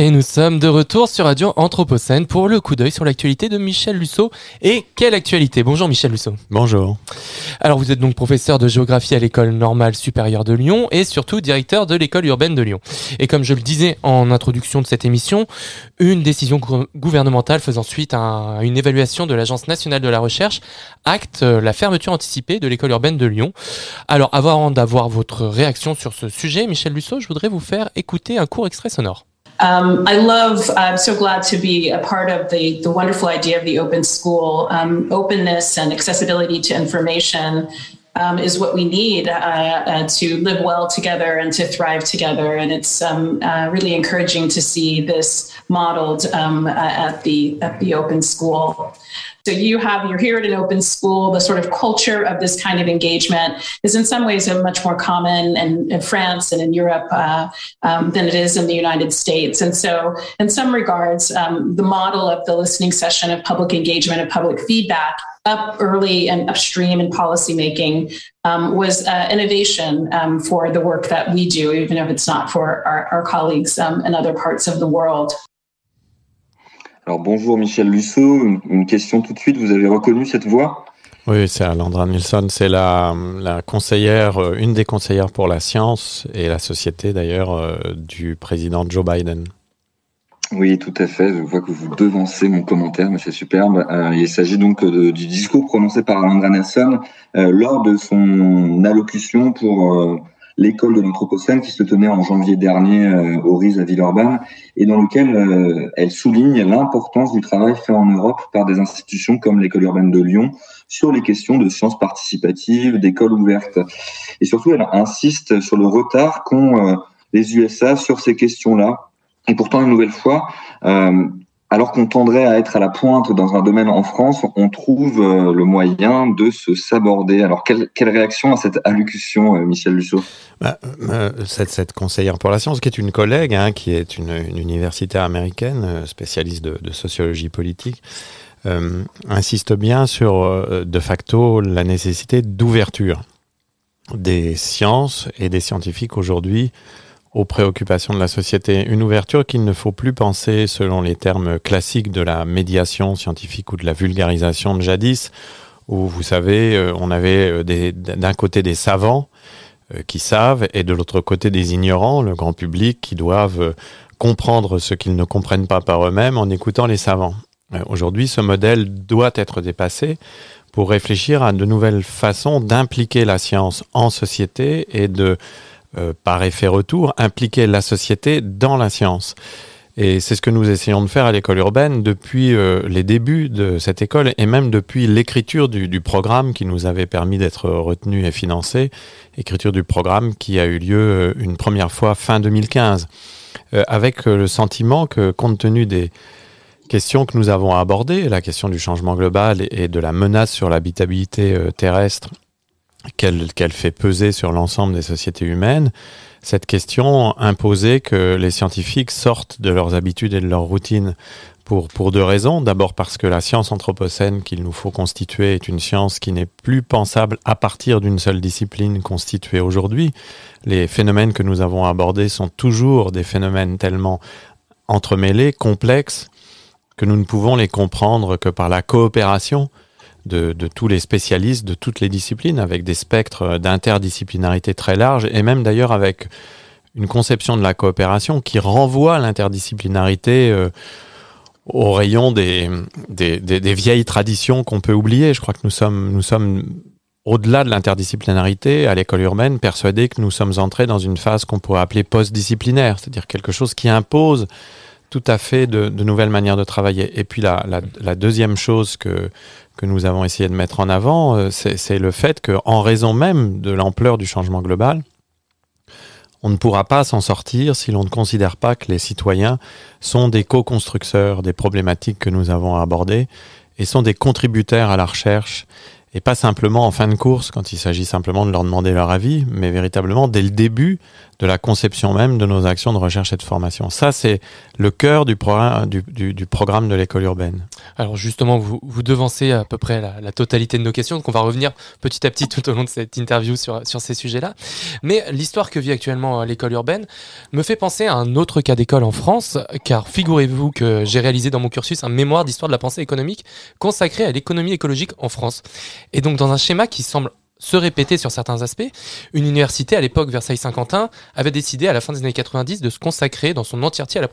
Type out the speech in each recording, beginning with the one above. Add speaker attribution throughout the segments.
Speaker 1: Et nous sommes de retour sur Radio Anthropocène pour le coup d'œil sur l'actualité de Michel Lusso. Et quelle actualité? Bonjour Michel Lusso.
Speaker 2: Bonjour.
Speaker 1: Alors vous êtes donc professeur de géographie à l'école normale supérieure de Lyon et surtout directeur de l'école urbaine de Lyon. Et comme je le disais en introduction de cette émission, une décision gouvernementale faisant suite à une évaluation de l'Agence nationale de la recherche acte la fermeture anticipée de l'école urbaine de Lyon. Alors avant d'avoir votre réaction sur ce sujet, Michel Lusso, je voudrais vous faire écouter un court extrait sonore.
Speaker 3: Um, I love, I'm so glad to be a part of the, the wonderful idea of the open school. Um, openness and accessibility to information um, is what we need uh, uh, to live well together and to thrive together. And it's um, uh, really encouraging to see this modeled um, at the at the open school. So you have you're here at an open school. The sort of culture of this kind of engagement is in some ways a much more common in, in France and in Europe uh, um, than it is in the United States. And so, in some regards, um, the model of the listening session of public engagement of public feedback up early and upstream in policymaking um, was uh, innovation um, for the work that we do, even if it's not for our, our colleagues um, in other parts of the world.
Speaker 4: Alors bonjour Michel Lusso, une question tout de suite, vous avez reconnu cette voix?
Speaker 2: Oui, c'est Alandra Nilsson, c'est la, la, conseillère, euh, une des conseillères pour la science et la société d'ailleurs euh, du président Joe Biden.
Speaker 4: Oui, tout à fait. Je vois que vous devancez mon commentaire, mais c'est superbe. Euh, il s'agit donc du discours prononcé par Alandra Nelson lors de son allocution pour l'école de l'Anthropocène qui se tenait en janvier dernier euh, au RIS à Villeurbanne et dans lequel euh, elle souligne l'importance du travail fait en Europe par des institutions comme l'école urbaine de Lyon sur les questions de sciences participatives, d'écoles ouvertes. Et surtout, elle insiste sur le retard qu'ont euh, les USA sur ces questions-là. Et pourtant, une nouvelle fois, alors qu'on tendrait à être à la pointe dans un domaine en France, on trouve euh, le moyen de se saborder. Alors, quelle, réaction à cette allocution, euh, Michel Lusso
Speaker 2: bah, euh, cette, conseillère pour la science, qui est une collègue, hein, qui est une, universitaire américaine, spécialiste de, sociologie politique, insiste bien sur, de facto, la nécessité d'ouverture des sciences et des scientifiques aujourd'hui aux préoccupations de la société. Une ouverture qu'il ne faut plus penser selon les termes classiques de la médiation scientifique ou de la vulgarisation de jadis, où vous savez, euh, on avait euh, d'un côté des savants euh, qui savent et de l'autre côté des ignorants, le grand public, qui doivent comprendre ce qu'ils ne comprennent pas par eux-mêmes en écoutant les savants. Aujourd'hui, ce modèle doit être dépassé pour réfléchir à de nouvelles façons d'impliquer la science en société et de euh, par effet retour, impliquer la société dans la science. Et c'est ce que nous essayons de faire à l'école urbaine depuis euh, les débuts de cette école et même depuis l'écriture du, programme qui nous avait permis d'être retenu et financé, écriture du programme qui a eu lieu euh, une première fois fin 2015, avec le sentiment que compte tenu des questions que nous avons abordées, la question du changement global et de la menace sur l'habitabilité terrestre qu'elle fait peser sur l'ensemble des sociétés humaines, cette question imposait que les scientifiques sortent de leurs habitudes et de leurs routines pour, pour deux raisons. D'abord parce que la science anthropocène qu'il nous faut constituer est une science qui n'est plus pensable à partir d'une seule discipline constituée aujourd'hui. Les phénomènes que nous avons abordés sont toujours des phénomènes tellement entremêlés, complexes, que nous ne pouvons les comprendre que par la coopération de, tous les spécialistes de toutes les disciplines, avec des spectres d'interdisciplinarité très larges, et même d'ailleurs avec une conception de la coopération qui renvoie l'interdisciplinarité euh, au rayon des, vieilles traditions qu'on peut oublier. Je crois que nous sommes, nous sommes au-delà de l'interdisciplinarité, à l'école urbaine, persuadés que nous sommes entrés dans une phase qu'on pourrait appeler post-disciplinaire, c'est-à-dire quelque chose qui impose tout à fait de, nouvelles manières de travailler. Et puis la, deuxième chose que, que nous avons essayé de mettre en avant, euh, c'est le fait qu'en raison même de l'ampleur du changement global, on ne pourra pas s'en sortir si l'on ne considère pas que les citoyens sont des co-constructeurs des problématiques que nous avons abordées et sont des contributeurs à la recherche et pas simplement en fin de course quand il s'agit simplement de leur demander leur avis, mais véritablement dès le début de la conception même de nos actions de recherche et de formation. Ça, c'est le cœur du, programme de l'école urbaine.
Speaker 1: Alors justement, vous, vous devancez à peu près la, totalité de nos questions, donc on va revenir petit à petit tout au long de cette interview sur, sur ces sujets-là. Mais l'histoire que vit actuellement l'école urbaine me fait penser à un autre cas d'école en France, car figurez-vous que j'ai réalisé dans mon cursus un mémoire d'histoire de la pensée économique consacré à l'économie écologique en France. Et donc dans un schéma qui semble se répéter sur certains aspects, une université à l'époque Versailles-Saint-Quentin avait décidé à la fin des années 90 de se consacrer dans son entièreté à la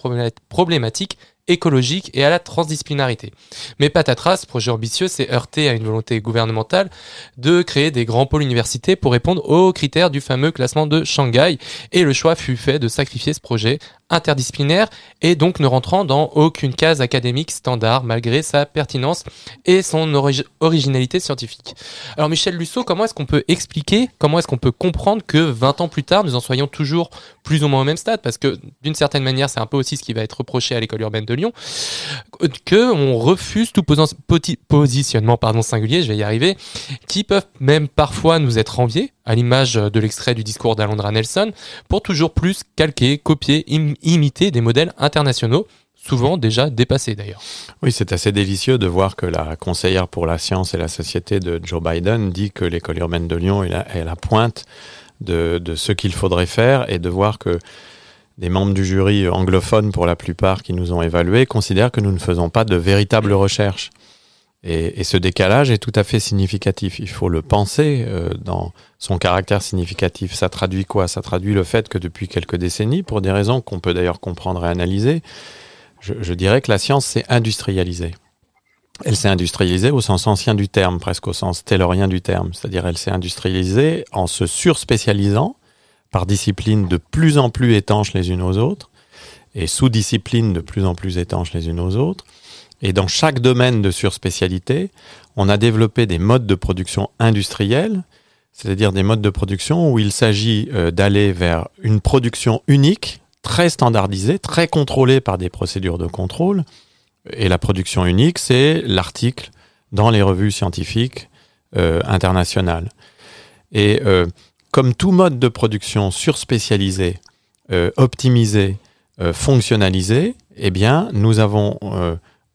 Speaker 1: problématique écologique et à la transdisciplinarité. Mais patatras, ce projet ambitieux s'est heurté à une volonté gouvernementale de créer des grands pôles universités pour répondre aux critères du fameux classement de Shanghai et le choix fut fait de sacrifier ce projet interdisciplinaire et donc ne rentrant dans aucune case académique standard malgré sa pertinence et son originalité scientifique. Alors Michel Lusso, comment est-ce qu'on peut expliquer, comment est-ce qu'on peut comprendre que 20 ans plus tard, nous en soyons toujours plus ou moins au même stade? Parce que d'une certaine manière, c'est un peu aussi ce qui va être reproché à l'école urbaine de Lyon, que on refuse tout positionnement pardon, singulier, je vais y arriver, qui peuvent même parfois nous être enviés, à l'image de l'extrait du discours d'Alondra Nelson, pour toujours plus calquer, copier, imiter des modèles internationaux souvent déjà dépassés d'ailleurs.
Speaker 2: Oui, c'est assez délicieux de voir que la conseillère pour la science et la société de Joe Biden dit que l'école urbaine de Lyon est la, la pointe de, de ce qu'il faudrait faire et de voir que des membres du jury anglophones, pour la plupart, qui nous ont évalués, considèrent que nous ne faisons pas de véritable recherche. Et, ce décalage est tout à fait significatif. Il faut le penser euh, dans son caractère significatif. Ça traduit quoi? Ça traduit le fait que depuis quelques décennies, pour des raisons qu'on peut d'ailleurs comprendre et analyser, je, je dirais que la science s'est industrialisée. Elle s'est industrialisée au sens ancien du terme, presque au sens taylorien du terme. C'est-à-dire elle s'est industrialisée en se surspécialisant par disciplines de plus en plus étanches les unes aux autres et sous-disciplines de plus en plus étanches les unes aux autres et dans chaque domaine de surspécialité, on a développé des modes de production industriels, c'est-à-dire des modes de production où il s'agit euh, d'aller vers une production unique, très standardisée, très contrôlée par des procédures de contrôle. Et la production unique, c'est l'article dans les revues scientifiques euh, internationales. Et euh, comme tout mode de production surspécialisé, optimisé, fonctionnalisé, eh bien, nous avons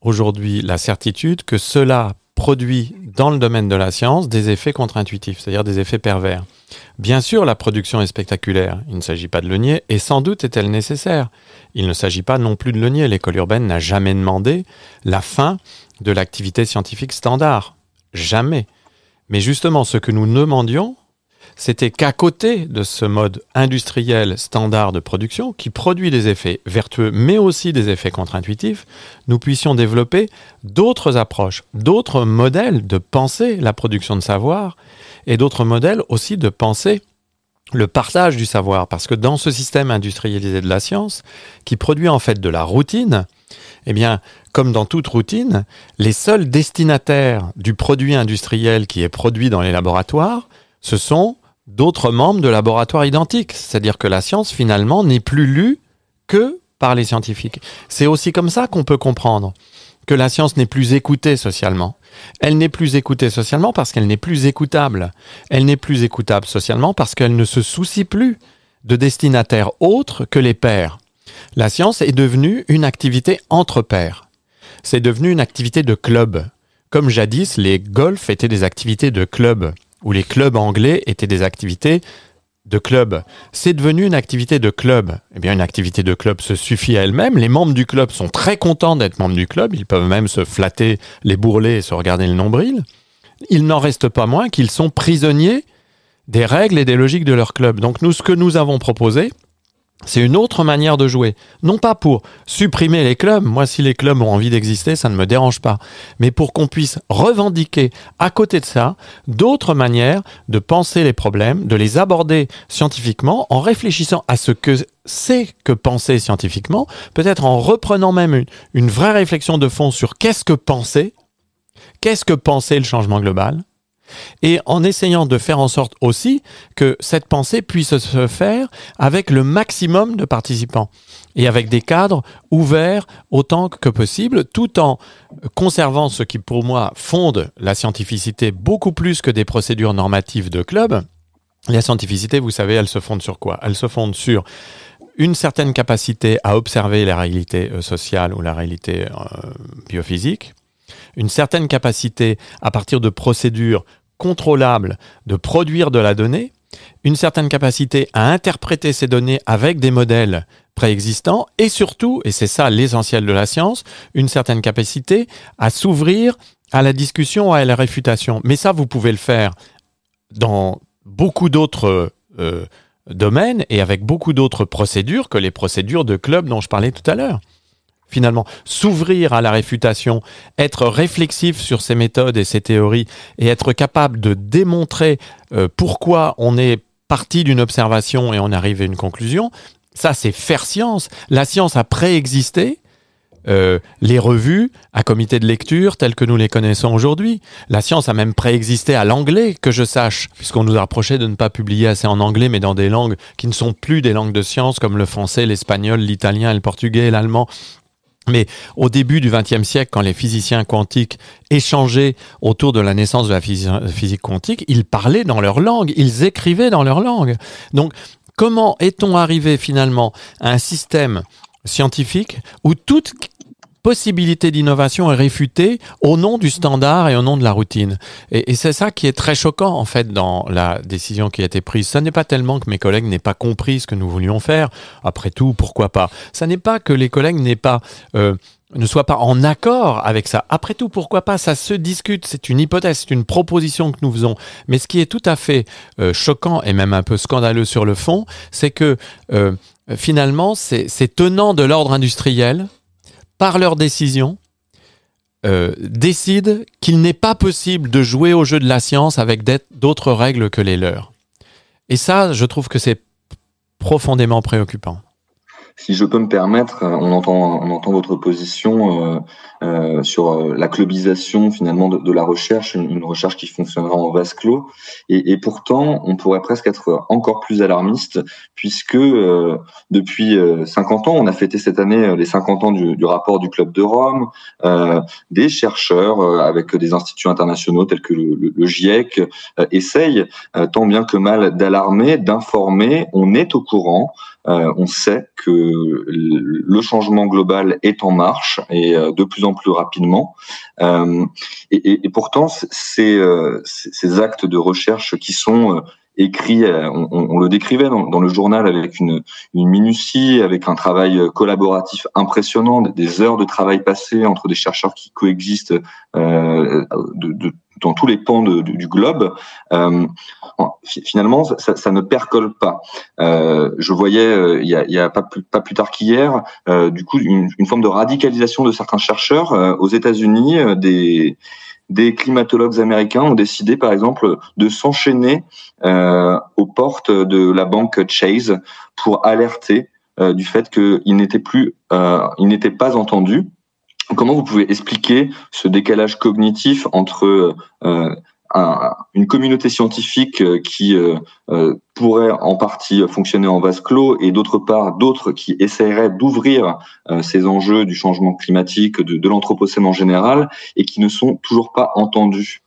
Speaker 2: aujourd'hui la certitude que cela produit dans le domaine de la science des effets contre-intuitifs, c'est-à-dire des effets pervers. Bien sûr, la production est spectaculaire, il ne s'agit pas de le nier, et sans doute est-elle nécessaire. Il ne s'agit pas non plus de le nier, l'école urbaine n'a jamais demandé la fin de l'activité scientifique standard. Jamais. Mais justement, ce que nous demandions, c'était qu'à côté de ce mode industriel standard de production, qui produit des effets vertueux, mais aussi des effets contre-intuitifs, nous puissions développer d'autres approches, d'autres modèles de penser la production de savoir, et d'autres modèles aussi de penser le partage du savoir. Parce que dans ce système industrialisé de la science, qui produit en fait de la routine, eh bien, comme dans toute routine, les seuls destinataires du produit industriel qui est produit dans les laboratoires, ce sont d'autres membres de laboratoires identiques. C'est-à-dire que la science, finalement, n'est plus lue que par les scientifiques. C'est aussi comme ça qu'on peut comprendre que la science n'est plus écoutée socialement. Elle n'est plus écoutée socialement parce qu'elle n'est plus écoutable. Elle n'est plus écoutable socialement parce qu'elle ne se soucie plus de destinataires autres que les pairs. La science est devenue une activité entre pairs. C'est devenu une activité de club. Comme jadis, les golfs étaient des activités de club où les clubs anglais étaient des activités de club. C'est devenu une activité de club. Eh bien, une activité de club se suffit à elle-même. Les membres du club sont très contents d'être membres du club. Ils peuvent même se flatter les bourrelets et se regarder le nombril. Il n'en reste pas moins qu'ils sont prisonniers des règles et des logiques de leur club. Donc, nous, ce que nous avons proposé, c'est une autre manière de jouer. Non pas pour supprimer les clubs, moi si les clubs ont envie d'exister, ça ne me dérange pas, mais pour qu'on puisse revendiquer à côté de ça d'autres manières de penser les problèmes, de les aborder scientifiquement en réfléchissant à ce que c'est que penser scientifiquement, peut-être en reprenant même une, vraie réflexion de fond sur qu'est-ce que penser, qu'est-ce que penser le changement global, et en essayant de faire en sorte aussi que cette pensée puisse se faire avec le maximum de participants et avec des cadres ouverts autant que possible, tout en conservant ce qui pour moi fonde la scientificité beaucoup plus que des procédures normatives de club, La scientificité, vous savez, elle se fonde sur quoi? Elle se fonde sur une certaine capacité à observer la réalité euh, sociale ou la réalité euh, biophysique, une certaine capacité à partir de procédures contrôlables de produire de la donnée, une certaine capacité à interpréter ces données avec des modèles préexistants et surtout, et c'est ça l'essentiel de la science, une certaine capacité à s'ouvrir à la discussion, à la réfutation. Mais ça, vous pouvez le faire dans beaucoup d'autres euh, domaines et avec beaucoup d'autres procédures que les procédures de club dont je parlais tout à l'heure. Finalement, s'ouvrir à la réfutation, être réflexif sur ces méthodes et ces théories et être capable de démontrer euh, pourquoi on est parti d'une observation et on arrive à une conclusion, ça c'est faire science. La science a préexisté euh, les revues à comité de lecture telles que nous les connaissons aujourd'hui. La science a même préexisté à l'anglais, que je sache, puisqu'on nous a reproché de ne pas publier assez en anglais, mais dans des langues qui ne sont plus des langues de science, comme le français, l'espagnol, l'italien, le portugais, l'allemand. Mais au début du XXe siècle, quand les physiciens quantiques échangeaient autour de la naissance de la physique quantique, ils parlaient dans leur langue, ils écrivaient dans leur langue. Donc, comment est-on arrivé finalement à un système scientifique où toute possibilité d'innovation est réfutée au nom du standard et au nom de la routine. Et, c'est ça qui est très choquant en fait dans la décision qui a été prise. Ce n'est pas tellement que mes collègues n'aient pas compris ce que nous voulions faire. Après tout, pourquoi pas? Ce n'est pas que les collègues n'aient pas euh, ne soient pas en accord avec ça. Après tout, pourquoi pas? Ça se discute, c'est une hypothèse, c'est une proposition que nous faisons. Mais ce qui est tout à fait euh, choquant et même un peu scandaleux sur le fond, c'est que euh, finalement, ces tenants de l'ordre industriel par leur décision, euh, décident qu'il n'est pas possible de jouer au jeu de la science avec d'autres règles que les leurs. Et ça, je trouve que c'est profondément préoccupant.
Speaker 4: Si je peux me permettre, on entend, on entend votre position euh, euh, sur euh, la clubisation finalement de, de la recherche, une, une, recherche qui fonctionnera en vase clos. Et, et, pourtant, on pourrait presque être encore plus alarmiste, puisque euh, depuis 50 ans, on a fêté cette année les 50 ans du, du rapport du Club de Rome, des chercheurs avec des instituts internationaux tels que le, le, le GIEC essayent tant bien que mal d'alarmer, d'informer. On est au courant. Euh, on sait que le changement global est en marche et de plus en plus rapidement. Euh, et, pourtant, ces, euh, ces, actes de recherche qui sont euh, écrits, on, le décrivait dans, le journal avec une, minutie, avec un travail collaboratif impressionnant, des heures de travail passées entre des chercheurs qui coexistent de, dans tous les pans du globe, euh, finalement, ça, ça, ne percole pas. Euh, je voyais, euh, il y a, y a pas, plus, pas, plus, tard qu'hier, euh, du coup, une, une, forme de radicalisation de certains chercheurs euh, aux États-Unis. Euh, des, des climatologues américains ont décidé, par exemple, de s'enchaîner aux portes de la banque Chase pour alerter du fait qu'ils n'étaient plus, ils n'étaient pas entendus Comment vous pouvez expliquer ce décalage cognitif entre euh, une communauté scientifique euh, qui euh, pourrait en partie fonctionner en vase clos et d'autre part d'autres qui essaieraient d'ouvrir ces enjeux du changement climatique, de, de l'anthropocène en général et qui ne sont toujours pas entendus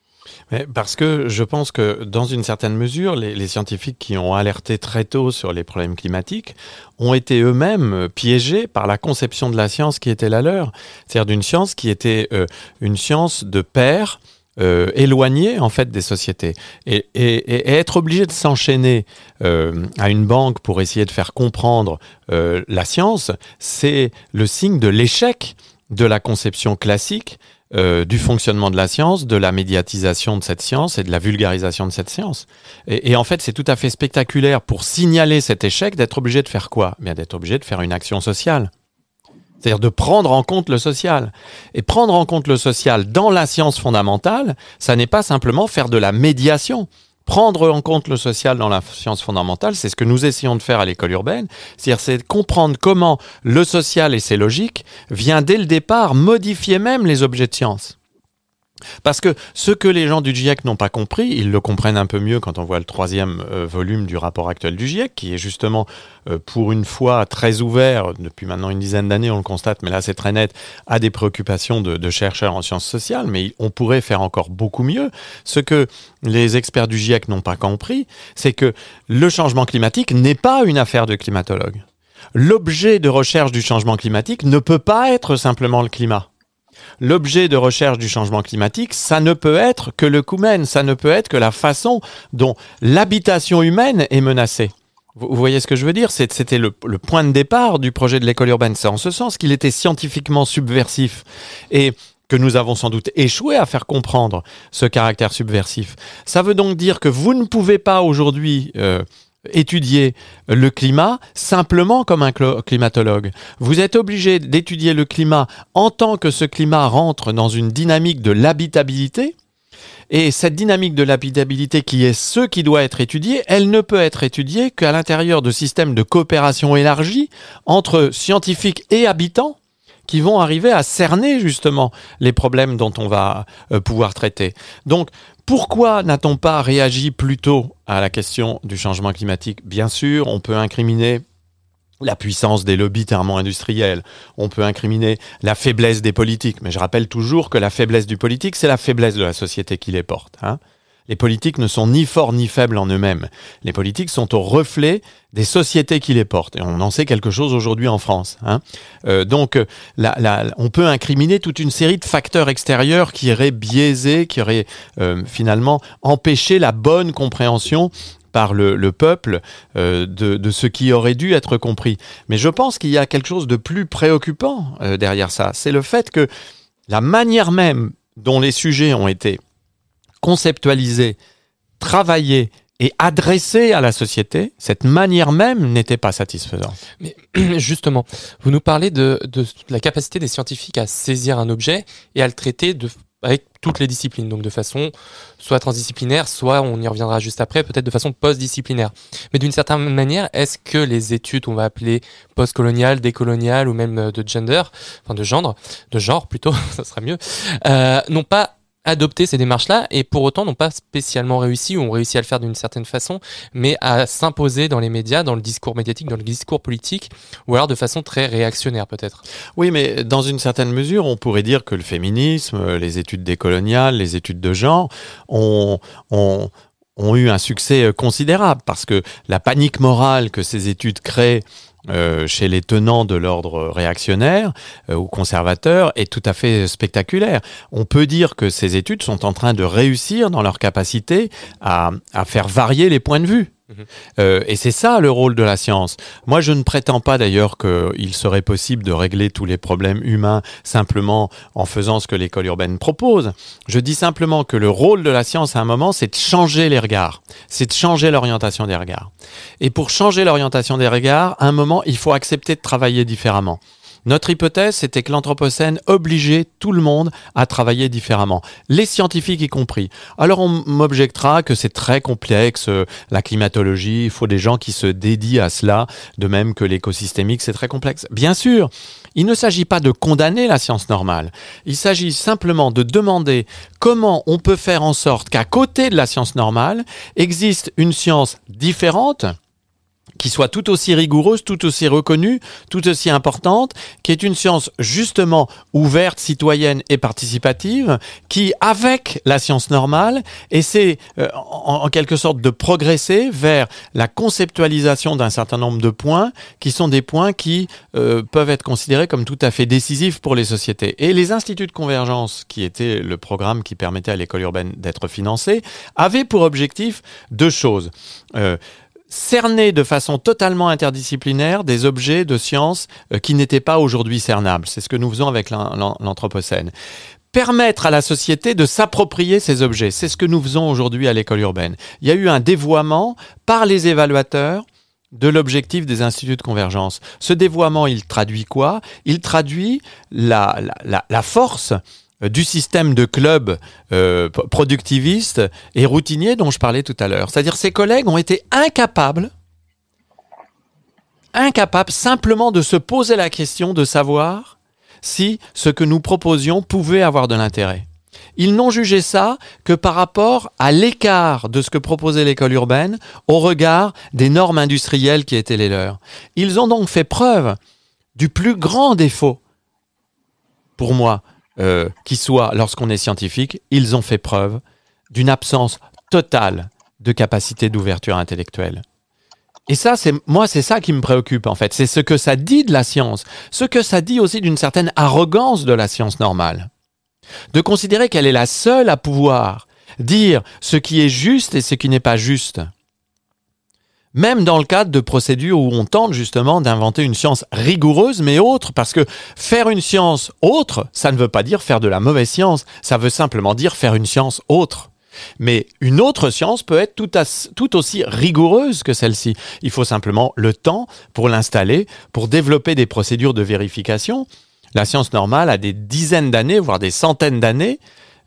Speaker 2: parce que je pense que dans une certaine mesure, les, scientifiques qui ont alerté très tôt sur les problèmes climatiques ont été eux-mêmes piégés par la conception de la science qui était la leur, c'est-à-dire d'une science qui était euh, une science de père. Euh, éloignée en fait des sociétés et, être obligé de s'enchaîner euh, à une banque pour essayer de faire comprendre la science, c'est le signe de l'échec de la conception classique euh, du fonctionnement de la science, de la médiatisation de cette science et de la vulgarisation de cette science. Et, en fait, c'est tout à fait spectaculaire pour signaler cet échec d'être obligé de faire quoi? Bien d'être obligé de faire une action sociale. C'est-à-dire de prendre en compte le social. Et prendre en compte le social dans la science fondamentale, ça n'est pas simplement faire de la médiation prendre en compte le social dans la science fondamentale, c'est ce que nous essayons de faire à l'école urbaine, c'est-à-dire c'est comprendre comment le social et ses logiques vient dès le départ modifier même les objets de science. Parce que ce que les gens du GIEC n'ont pas compris, ils le comprennent un peu mieux quand on voit le troisième euh, volume du rapport actuel du GIEC, qui est justement euh, pour une fois très ouvert, depuis maintenant une dizaine d'années on le constate, mais là c'est très net, à des préoccupations de, de, chercheurs en sciences sociales, mais on pourrait faire encore beaucoup mieux. Ce que les experts du GIEC n'ont pas compris, c'est que le changement climatique n'est pas une affaire de climatologues. L'objet de recherche du changement climatique ne peut pas être simplement le climat l'objet de recherche du changement climatique, ça ne peut être que le coumen, ça ne peut être que la façon dont l'habitation humaine est menacée. Vous, voyez ce que je veux dire? C'était le, point de départ du projet de l'école urbaine. C'est en ce sens qu'il était scientifiquement subversif et que nous avons sans doute échoué à faire comprendre ce caractère subversif. Ça veut donc dire que vous ne pouvez pas aujourd'hui euh, étudier le climat simplement comme un climatologue. Vous êtes obligé d'étudier le climat en tant que ce climat rentre dans une dynamique de l'habitabilité. Et cette dynamique de l'habitabilité qui est ce qui doit être étudié, elle ne peut être étudiée qu'à l'intérieur de systèmes de coopération élargie entre scientifiques et habitants qui vont arriver à cerner justement les problèmes dont on va euh, pouvoir traiter. Donc pourquoi n'a-t-on pas réagi plus tôt à la question du changement climatique? Bien sûr, on peut incriminer la puissance des lobbies thermo-industriels, on peut incriminer la faiblesse des politiques, mais je rappelle toujours que la faiblesse du politique, c'est la faiblesse de la société qui les porte. Hein les politiques ne sont ni forts ni faibles en eux-mêmes. Les politiques sont au reflet des sociétés qui les portent. Et on en sait quelque chose aujourd'hui en France. Hein. Euh, donc, on peut incriminer toute une série de facteurs extérieurs qui auraient biaisé, qui auraient euh, finalement empêché la bonne compréhension par le, peuple euh, de, ce qui aurait dû être compris. Mais je pense qu'il y a quelque chose de plus préoccupant derrière ça. C'est le fait que la manière même dont les sujets ont été conceptualisé, travaillé et adressé à la société, cette manière même n'était pas satisfaisante.
Speaker 1: Mais justement, vous nous parlez de, la capacité des scientifiques à saisir un objet et à le traiter avec toutes les disciplines, donc de façon soit transdisciplinaire, soit on y reviendra juste après, peut-être de façon post-disciplinaire. Mais d'une certaine manière, est-ce que les études, on va appeler post-coloniales, décoloniales ou même de gender, enfin de genre, de genre plutôt, ça sera mieux, euh, n'ont pas adopter ces démarches-là et pour autant n'ont pas spécialement réussi ou ont réussi à le faire d'une certaine façon, mais à s'imposer dans les médias, dans le discours médiatique, dans le discours politique, ou alors de façon très réactionnaire peut-être.
Speaker 2: Oui, mais dans une certaine mesure, on pourrait dire que le féminisme, les études décoloniales, les études de genre ont, ont, ont eu un succès considérable parce que la panique morale que ces études créent euh, chez les tenants de l'ordre réactionnaire euh, ou conservateur est tout à fait spectaculaire. On peut dire que ces études sont en train de réussir dans leur capacité à, à faire varier les points de vue. Euh, et c'est ça le rôle de la science. Moi, je ne prétends pas d'ailleurs qu'il serait possible de régler tous les problèmes humains simplement en faisant ce que l'école urbaine propose. Je dis simplement que le rôle de la science à un moment, c'est de changer les regards, c'est de changer l'orientation des regards. Et pour changer l'orientation des regards, à un moment, il faut accepter de travailler différemment. Notre hypothèse, c'était que l'Anthropocène obligeait tout le monde à travailler différemment, les scientifiques y compris. Alors on m'objectera que c'est très complexe, euh, la climatologie, il faut des gens qui se dédient à cela, de même que l'écosystémique, c'est très complexe. Bien sûr, il ne s'agit pas de condamner la science normale, il s'agit simplement de demander comment on peut faire en sorte qu'à côté de la science normale existe une science différente, qui soit tout aussi rigoureuse, tout aussi reconnue, tout aussi importante, qui est une science justement ouverte, citoyenne et participative, qui, avec la science normale, essaie euh, en, quelque sorte de progresser vers la conceptualisation d'un certain nombre de points, qui sont des points qui euh, peuvent être considérés comme tout à fait décisifs pour les sociétés. Et les instituts de convergence, qui étaient le programme qui permettait à l'école urbaine d'être financée, avaient pour objectif deux choses. Euh, cerner de façon totalement interdisciplinaire des objets de science euh, qui n'étaient pas aujourd'hui cernables. C'est ce que nous faisons avec l'Anthropocène. Permettre à la société de s'approprier ces objets. C'est ce que nous faisons aujourd'hui à l'école urbaine. Il y a eu un dévoiement par les évaluateurs de l'objectif des instituts de convergence. Ce dévoiement, il traduit quoi? Il traduit la, la, la force du système de clubs euh, productivistes et routiniers dont je parlais tout à l'heure. C'est-à-dire ses collègues ont été incapables, incapables simplement de se poser la question de savoir si ce que nous proposions pouvait avoir de l'intérêt. Ils n'ont jugé ça que par rapport à l'écart de ce que proposait l'école urbaine au regard des normes industrielles qui étaient les leurs. Ils ont donc fait preuve du plus grand défaut, pour moi, euh, qui soit lorsqu'on est scientifique, ils ont fait preuve d'une absence totale de capacité d'ouverture intellectuelle. Et ça, c'est moi, c'est ça qui me préoccupe en fait. C'est ce que ça dit de la science, ce que ça dit aussi d'une certaine arrogance de la science normale, de considérer qu'elle est la seule à pouvoir dire ce qui est juste et ce qui n'est pas juste. Même dans le cadre de procédures où on tente justement d'inventer une science rigoureuse mais autre, parce que faire une science autre, ça ne veut pas dire faire de la mauvaise science, ça veut simplement dire faire une science autre. Mais une autre science peut être tout, aussi rigoureuse que celle-ci. Il faut simplement le temps pour l'installer, pour développer des procédures de vérification. La science normale a des dizaines d'années, voire des centaines d'années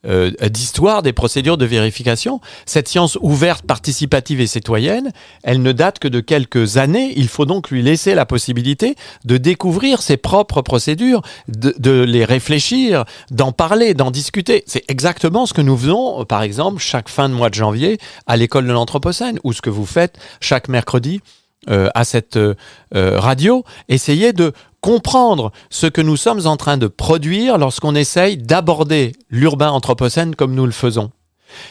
Speaker 2: euh, d'histoire des procédures de vérification. Cette science ouverte, participative et citoyenne, elle ne date que de quelques années. Il faut donc lui laisser la possibilité de découvrir ses propres procédures, de, de les réfléchir, d'en parler, d'en discuter. C'est exactement ce que nous faisons, par exemple, chaque fin de mois de janvier à l'école de l'Anthropocène, ou ce que vous faites chaque mercredi euh, à cette euh, radio, essayez de comprendre ce que nous sommes en train de produire lorsqu'on essaye d'aborder l'urbain anthropocène comme nous le faisons.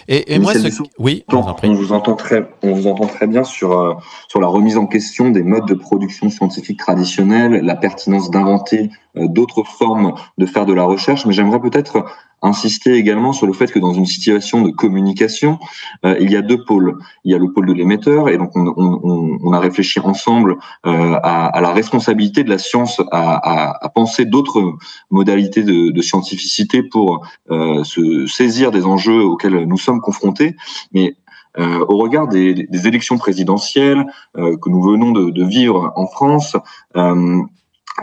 Speaker 4: Et, et moi, oui, on vous, entend très, on vous entend très bien sur euh, sur la remise en question des modes de production scientifique traditionnels, la pertinence d'inventer euh, d'autres formes de faire de la recherche. Mais j'aimerais peut-être insister également sur le fait que dans une situation de communication, euh, il y a deux pôles. Il y a le pôle de l'émetteur, et donc on, on, on, a réfléchi ensemble euh, à, à, la responsabilité de la science à, à, à penser d'autres modalités de, de, scientificité pour euh, se saisir des enjeux auxquels nous sommes confrontés. Mais euh, au regard des, des, élections présidentielles euh, que nous venons de, de, vivre en France, euh,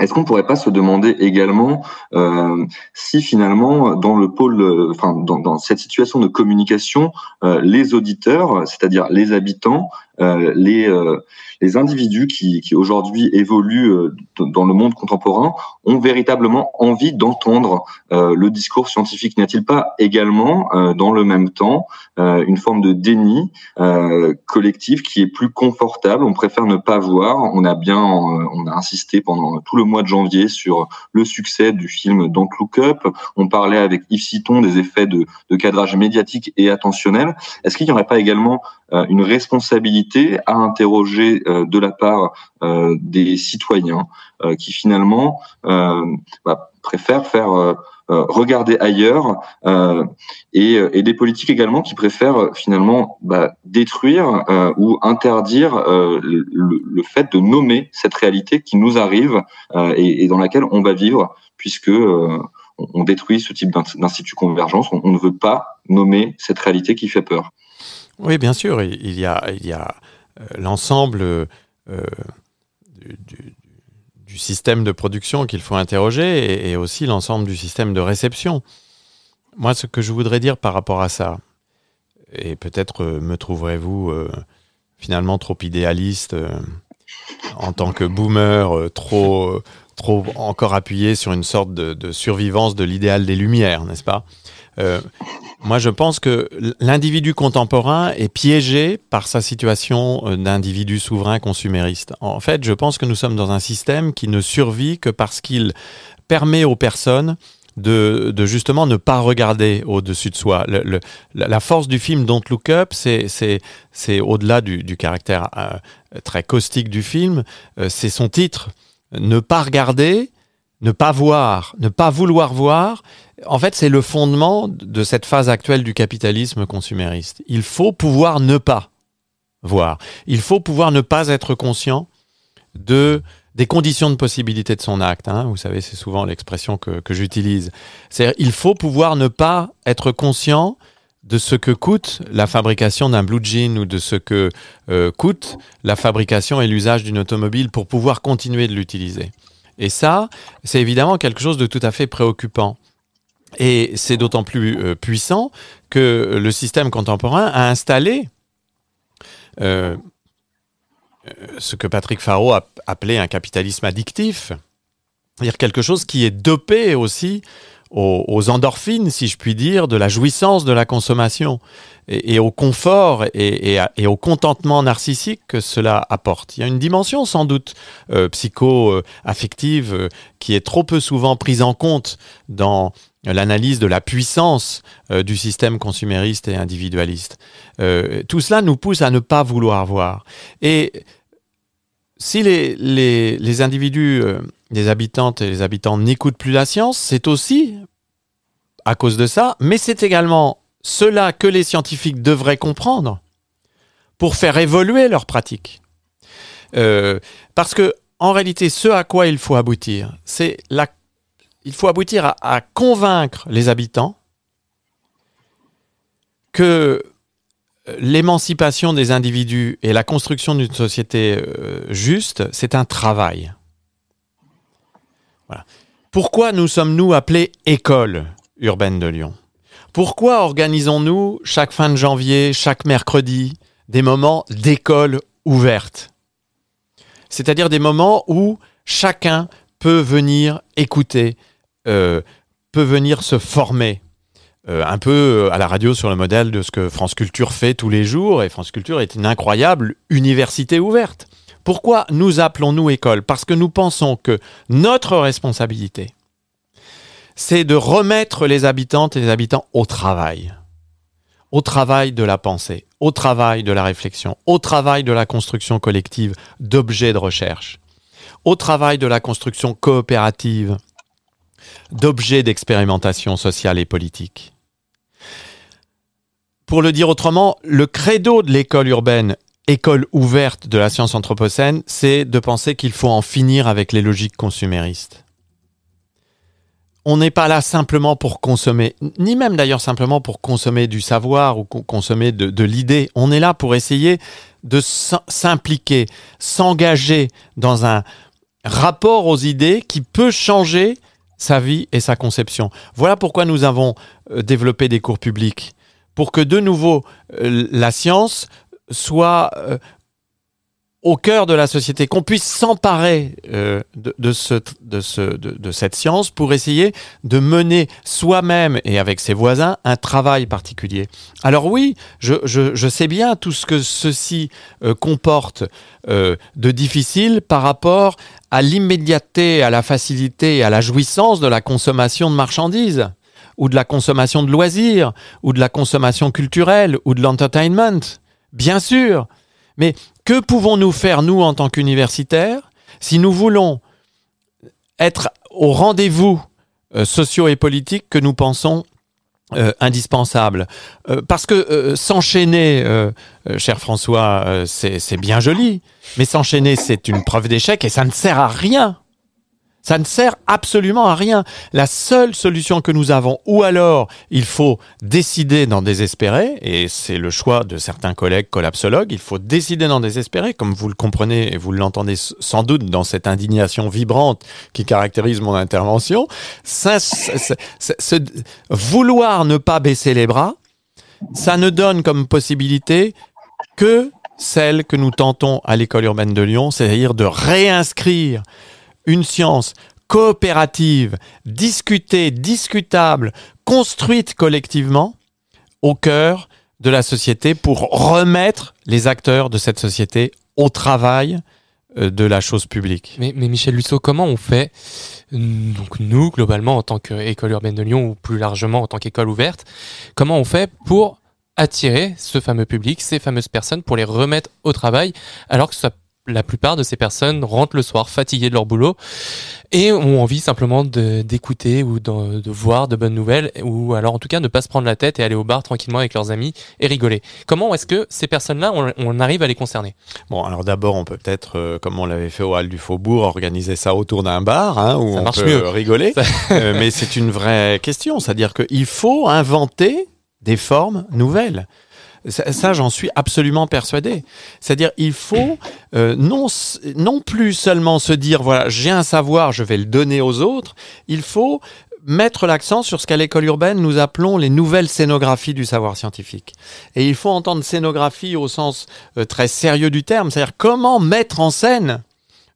Speaker 4: est-ce qu'on pourrait pas se demander également euh, si finalement dans le pôle, enfin dans, cette situation de communication, euh, les auditeurs, c'est-à-dire les habitants, les, euh, les individus qui, qui aujourd'hui évoluent euh, dans le monde contemporain ont véritablement envie d'entendre le discours scientifique. N'y a-t-il pas également, dans le même temps, une forme de déni collectif qui est plus confortable? On préfère ne pas voir. On a bien, on a insisté pendant tout le mois de janvier sur le succès du film Don't Look Up. On parlait avec Yves Citon des effets de, de cadrage médiatique et attentionnel. Est-ce qu'il n'y aurait pas également une responsabilité à interroger euh, de la part euh, des citoyens euh, qui finalement bah, préfèrent faire regarder ailleurs et, des politiques également qui préfèrent finalement bah, détruire ou interdire le, fait de nommer cette réalité qui nous arrive et, dans laquelle on va vivre puisque on détruit ce type d'institut convergence. On, on, ne veut pas nommer cette réalité qui fait peur.
Speaker 2: Oui, bien sûr, il y a, euh, l'ensemble euh, du, système de production qu'il faut interroger et, aussi l'ensemble du système de réception. Moi, ce que je voudrais dire par rapport à ça, et peut-être euh, me trouverez-vous finalement trop idéaliste en tant que boomer, trop, encore appuyé sur une sorte de survivance de l'idéal des Lumières, n'est-ce pas? Euh, moi, je pense que l'individu contemporain est piégé par sa situation euh, d'individu souverain consumériste. En fait, je pense que nous sommes dans un système qui ne survit que parce qu'il permet aux personnes de, justement ne pas regarder au-dessus de soi. La force du film Don't Look Up, c'est au-delà du, caractère euh, très caustique du film, c'est son titre. Ne pas regarder, ne pas voir, ne pas vouloir voir, en fait, c'est le fondement de cette phase actuelle du capitalisme consumériste. Il faut pouvoir ne pas voir. Il faut pouvoir ne pas être conscient de des conditions de possibilité de son acte. Hein. Vous savez, c'est souvent l'expression que, que j'utilise. C'est il faut pouvoir ne pas être conscient de ce que coûte la fabrication d'un blue jean ou de ce que euh, coûte la fabrication et l'usage d'une automobile pour pouvoir continuer de l'utiliser. Et ça, c'est évidemment quelque chose de tout à fait préoccupant. Et c'est d'autant plus euh, puissant que le système contemporain a installé euh, euh ce que Patrick Faro a appelé un capitalisme addictif, c'est-à-dire quelque chose qui est dopé aussi aux, endorphines, si je puis dire, de la jouissance de la consommation et, au confort et, au contentement narcissique que cela apporte. Il y a une dimension sans doute psycho-affective qui est trop peu souvent prise en compte dans l'analyse de la puissance euh, du système consumériste et individualiste. tout cela nous pousse à ne pas vouloir voir. Et si les, les, individus, euh, les habitantes et les habitants n'écoutent plus la science, c'est aussi à cause de ça, mais c'est également cela que les scientifiques devraient comprendre pour faire évoluer leurs pratiques. Euh, parce que, en réalité, ce à quoi il faut aboutir, c'est la... il faut aboutir à convaincre les habitants que l'émancipation des individus et la construction d'une société euh, juste, c'est un travail. Pourquoi nous sommes-nous appelés école urbaine de Lyon? Pourquoi organisons-nous chaque fin de janvier, chaque mercredi, des moments d'école ouverte? C'est-à-dire des moments où chacun peut venir écouter, euh, peut venir se former, euh, un peu euh, à la radio sur le modèle de ce que France Culture fait tous les jours. Et France Culture est une incroyable université ouverte. Pourquoi nous appelons-nous école? Parce que nous pensons que notre responsabilité, c'est de remettre les habitantes et les habitants au travail. Au travail de la pensée, au travail de la réflexion, au travail de la construction collective d'objets de recherche, au travail de la construction coopérative d'objets d'expérimentation sociale et politique. Pour le dire autrement, le credo de l'école urbaine, école ouverte de la science anthropocène, c'est de penser qu'il faut en finir avec les logiques consuméristes. On n'est pas là simplement pour consommer, ni même d'ailleurs simplement pour consommer du savoir ou consommer de, de l'idée. On est là pour essayer de s'impliquer, s'engager dans un rapport aux idées qui peut changer sa vie et sa conception. Voilà pourquoi nous avons euh, développé des cours publics pour que de nouveau euh, la science soit euh, au cœur de la société, qu'on puisse s'emparer de, ce, de, ce, de, cette science pour essayer de mener soi-même et avec ses voisins un travail particulier. Alors oui, je sais bien tout ce que ceci comporte de difficile par rapport à l'immédiateté, à la facilité à la jouissance de la consommation de marchandises ou de la consommation de loisirs, ou de la consommation culturelle, ou de l'entertainment. Bien sûr. Mais que pouvons-nous faire, nous, en tant qu'universitaires, si nous voulons être au rendez-vous euh, sociaux et politiques que nous pensons euh, indispensables euh, Parce que s'enchaîner, cher François, c'est bien joli, mais s'enchaîner, c'est une preuve d'échec et ça ne sert à rien. Ça ne sert absolument à rien. La seule solution que nous avons, ou alors il faut décider d'en désespérer, et c'est le choix de certains collègues collapsologues, il faut décider d'en désespérer, comme vous le comprenez et vous l'entendez sans doute dans cette indignation vibrante qui caractérise mon intervention. vouloir ne pas baisser les bras, ça ne donne comme possibilité que celle que nous tentons à l'école urbaine de Lyon, c'est-à-dire de réinscrire une science coopérative, discutée, discutable, construite collectivement au cœur de la société pour remettre les acteurs de cette société au travail euh, de la chose publique.
Speaker 1: Mais, Michel Lusso, comment on fait, donc nous, globalement, en tant qu'école urbaine de Lyon, ou plus largement en tant qu'école ouverte, comment on fait pour attirer ce fameux public, ces fameuses personnes, pour les remettre au travail, alors que ça la plupart de ces personnes rentrent le soir fatiguées de leur boulot et ont envie simplement d'écouter ou de, de, voir de bonnes nouvelles ou alors en tout cas ne pas se prendre la tête et aller au bar tranquillement avec leurs amis et rigoler. Comment est-ce que ces personnes-là, on, arrive à les concerner?
Speaker 2: Bon, alors d'abord, on peut peut-être, euh, comme on l'avait fait au Hall du Faubourg, organiser ça autour d'un bar hein, où on peut mieux. rigoler. Euh, mais c'est une vraie question, c'est-à-dire qu'il faut inventer des formes nouvelles. Ça, j'en suis absolument persuadé. C'est-à-dire, il faut euh, non, non plus seulement se dire, voilà, j'ai un savoir, je vais le donner aux autres. Il faut mettre l'accent sur ce qu'à l'école urbaine nous appelons les nouvelles scénographies du savoir scientifique. Et il faut entendre scénographie au sens euh, très sérieux du terme, c'est-à-dire comment mettre en scène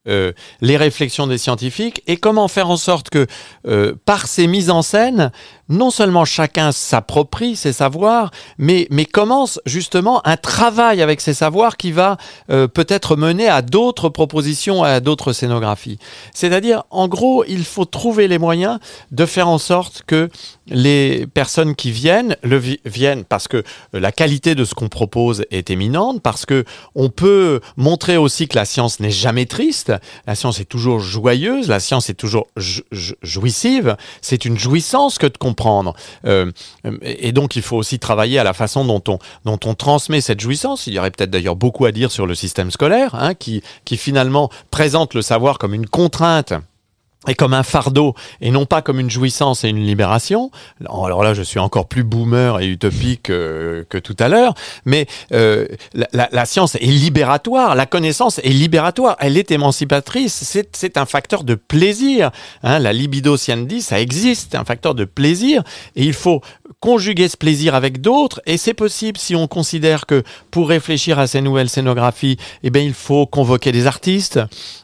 Speaker 2: euh, les réflexions des scientifiques et comment faire en sorte que euh, par ces mises en scène, non seulement chacun s'approprie ses savoirs, mais, mais commence justement un travail avec ces savoirs qui va euh, peut-être mener à d'autres propositions, à d'autres scénographies. C'est-à-dire, en gros, il faut trouver les moyens de faire en sorte que les personnes qui viennent le viennent parce que la qualité de ce qu'on propose est éminente, parce que on peut montrer aussi que la science n'est jamais triste, la science est toujours joyeuse, la science est toujours jouissive, c'est une jouissance que de comprendre. Euh, et donc il faut aussi travailler à la façon dont on, transmet cette jouissance. Il y aurait peut-être d'ailleurs beaucoup à dire sur le système scolaire, hein, qui finalement présente le savoir comme une contrainte et comme un fardeau et non pas comme une jouissance et une libération. Alors là, je suis encore plus boomer et utopique que, tout à l'heure, mais euh, la, science est libératoire, la connaissance est libératoire, elle est émancipatrice, c'est un facteur de plaisir. Hein, la libido dit, ça existe, un facteur de plaisir, et il faut conjuguer ce plaisir avec d'autres, et c'est possible si on considère que pour réfléchir à ces nouvelles scénographies, eh bien, il faut convoquer des artistes,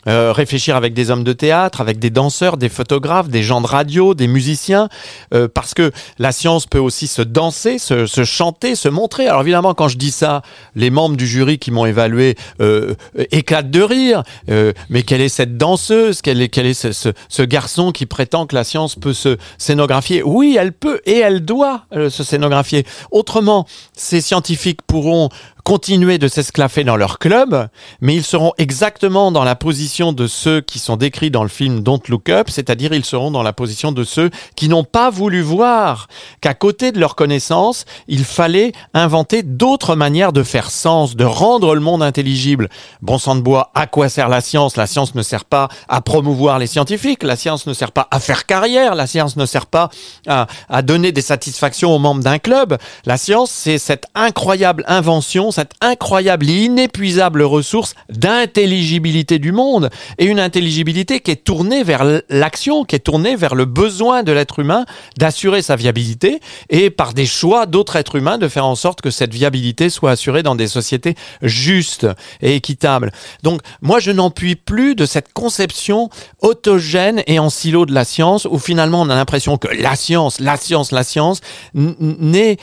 Speaker 2: euh, réfléchir avec des hommes de théâtre, avec des danseurs, des photographes, des gens de radio, des musiciens, euh, parce que la science peut aussi se danser, se, se, chanter, se montrer. Alors évidemment, quand je dis ça, les membres du jury qui m'ont évalué euh, éclatent de rire. Euh, mais quelle est cette danseuse? Quel est, quel est ce, ce, ce garçon qui prétend que la science peut se scénographier? Oui, elle peut et elle doit euh, se scénographier. Autrement, ces scientifiques pourront continuer de s'esclaffer dans leur club, mais ils seront exactement dans la position de ceux qui sont décrits dans le film Don't Look Up, c'est-à-dire ils seront dans la position de ceux qui n'ont pas voulu voir qu'à côté de leur connaissance, il fallait inventer d'autres manières de faire sens, de rendre le monde intelligible. Bon sang de bois, à quoi sert la science? La science ne sert pas à promouvoir les scientifiques, la science ne sert pas à faire carrière, la science ne sert pas à, à donner des satisfactions aux membres d'un club. La science, c'est cette incroyable invention, cette incroyable et inépuisable ressource d'intelligibilité du monde et une intelligibilité qui est tournée vers l'action, qui est tournée vers le besoin de l'être humain d'assurer sa viabilité et par des choix d'autres êtres humains de faire en sorte que cette viabilité soit assurée dans des sociétés justes et équitables. Donc moi je n'en puis plus de cette conception autogène et en silo de la science où finalement on a l'impression que la science, la science, la science n'est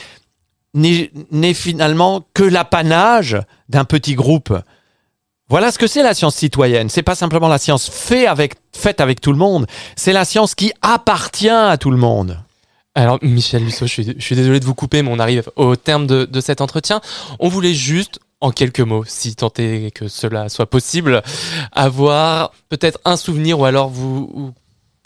Speaker 2: n'est finalement que l'apanage d'un petit groupe. Voilà ce que c'est la science citoyenne. C'est pas simplement la science faite avec tout le monde. C'est la science qui appartient à tout le monde.
Speaker 1: Alors, Michel Lusso, je suis, désolé de vous couper, mais on arrive au terme de, de cet entretien. On voulait juste, en quelques mots, si tant est que cela soit possible, avoir peut-être un souvenir ou alors vous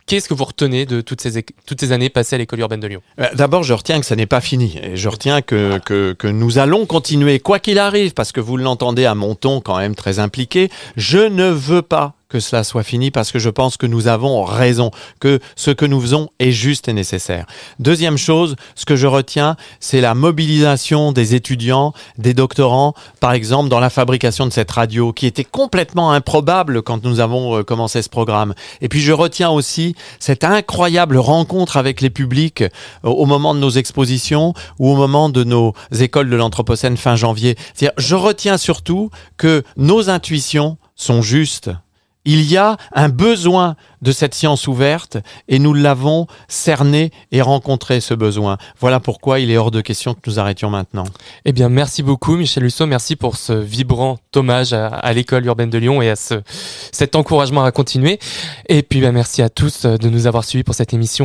Speaker 1: Qu'est-ce que vous retenez de toutes ces, toutes ces années passées à l'école urbaine de Lyon?
Speaker 2: Euh, D'abord, je retiens que ça n'est pas fini. Et je retiens que, que, que nous allons continuer, quoi qu'il arrive, parce que vous l'entendez à mon ton quand même très impliqué. Je ne veux pas que cela soit fini parce que je pense que nous avons raison, que ce que nous faisons est juste et nécessaire. Deuxième chose, ce que je retiens, c'est la mobilisation des étudiants, des doctorants, par exemple dans la fabrication de cette radio, qui était complètement improbable quand nous avons euh, commencé ce programme. Et puis je retiens aussi cette incroyable rencontre avec les publics euh, au moment de nos expositions ou au moment de nos écoles de l'Anthropocène fin janvier. Je retiens surtout que nos intuitions sont justes il y a un besoin de cette science ouverte et nous l'avons cerné et rencontré ce besoin. Voilà pourquoi il est hors de question que nous arrêtions maintenant.
Speaker 1: Eh bien, merci beaucoup Michel Lusso, merci pour ce vibrant hommage à, l'école urbaine de Lyon et à ce, cet encouragement à continuer. Et puis, ben, merci à tous de nous avoir suivis pour cette émission